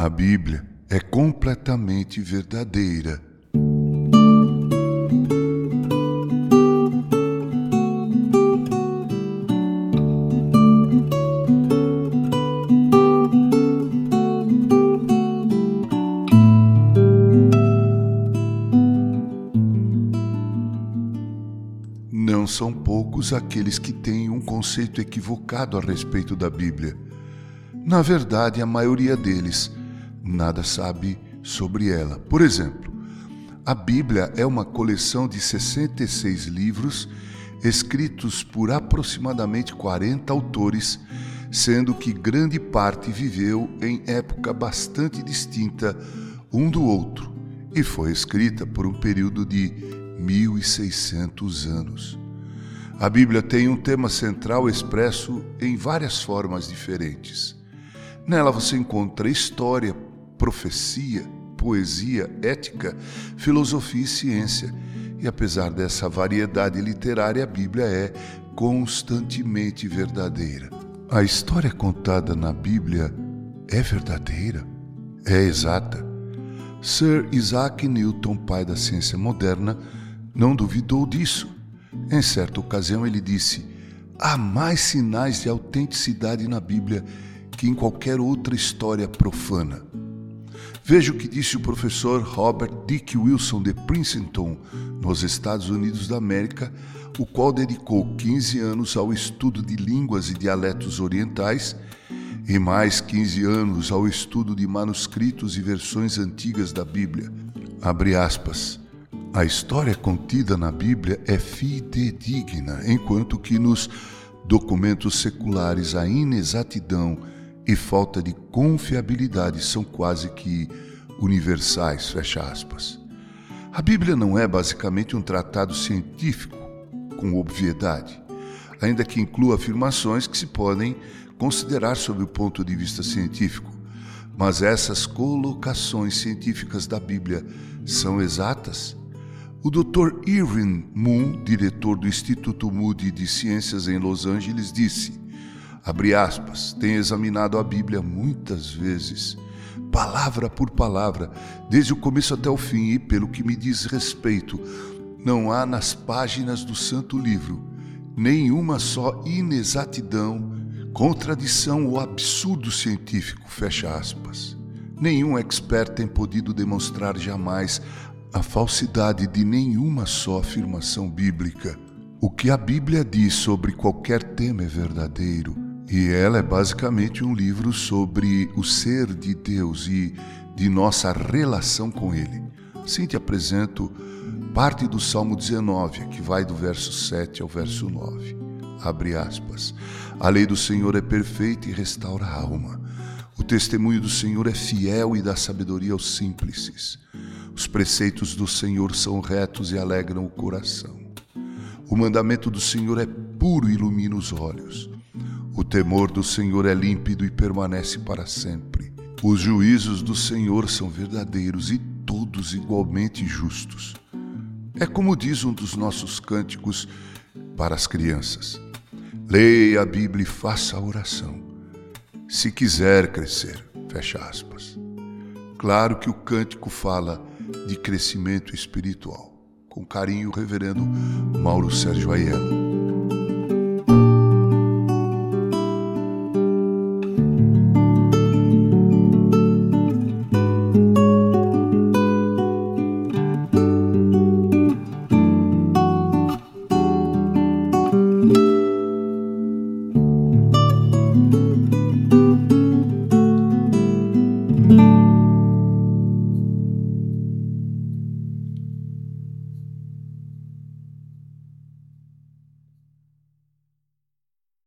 A Bíblia é completamente verdadeira. Não são poucos aqueles que têm um conceito equivocado a respeito da Bíblia. Na verdade, a maioria deles nada sabe sobre ela. Por exemplo, a Bíblia é uma coleção de 66 livros escritos por aproximadamente 40 autores, sendo que grande parte viveu em época bastante distinta um do outro e foi escrita por um período de 1600 anos. A Bíblia tem um tema central expresso em várias formas diferentes. Nela você encontra história, profecia, poesia, ética, filosofia e ciência. E apesar dessa variedade literária, a Bíblia é constantemente verdadeira. A história contada na Bíblia é verdadeira? É exata? Sir Isaac Newton, pai da ciência moderna, não duvidou disso. Em certa ocasião ele disse: há mais sinais de autenticidade na Bíblia que em qualquer outra história profana. Veja o que disse o professor Robert Dick Wilson de Princeton, nos Estados Unidos da América, o qual dedicou 15 anos ao estudo de línguas e dialetos orientais e mais 15 anos ao estudo de manuscritos e versões antigas da Bíblia. Abre aspas. A história contida na Bíblia é fidedigna, enquanto que nos documentos seculares a inexatidão e falta de confiabilidade são quase que universais, fecha aspas. A Bíblia não é basicamente um tratado científico com obviedade, ainda que inclua afirmações que se podem considerar sob o ponto de vista científico. Mas essas colocações científicas da Bíblia são exatas? O Dr. Irving Moon, diretor do Instituto Moody de Ciências em Los Angeles, disse: abre aspas, tenho examinado a Bíblia muitas vezes, palavra por palavra, desde o começo até o fim, e pelo que me diz respeito, não há nas páginas do Santo Livro nenhuma só inexatidão, contradição ou absurdo científico, fecha aspas. Nenhum expert tem podido demonstrar jamais a falsidade de nenhuma só afirmação bíblica. O que a Bíblia diz sobre qualquer tema é verdadeiro e ela é basicamente um livro sobre o ser de Deus e de nossa relação com Ele. Sim, te apresento parte do Salmo 19, que vai do verso 7 ao verso 9. Abre aspas. A lei do Senhor é perfeita e restaura a alma. O testemunho do Senhor é fiel e dá sabedoria aos simples. Os preceitos do Senhor são retos e alegram o coração. O mandamento do Senhor é puro e ilumina os olhos. O temor do Senhor é límpido e permanece para sempre. Os juízos do Senhor são verdadeiros e todos igualmente justos. É como diz um dos nossos cânticos para as crianças: leia a Bíblia e faça a oração. Se quiser crescer, fecha aspas. Claro que o cântico fala de crescimento espiritual. Com carinho, Reverendo Mauro Sérgio Aiello.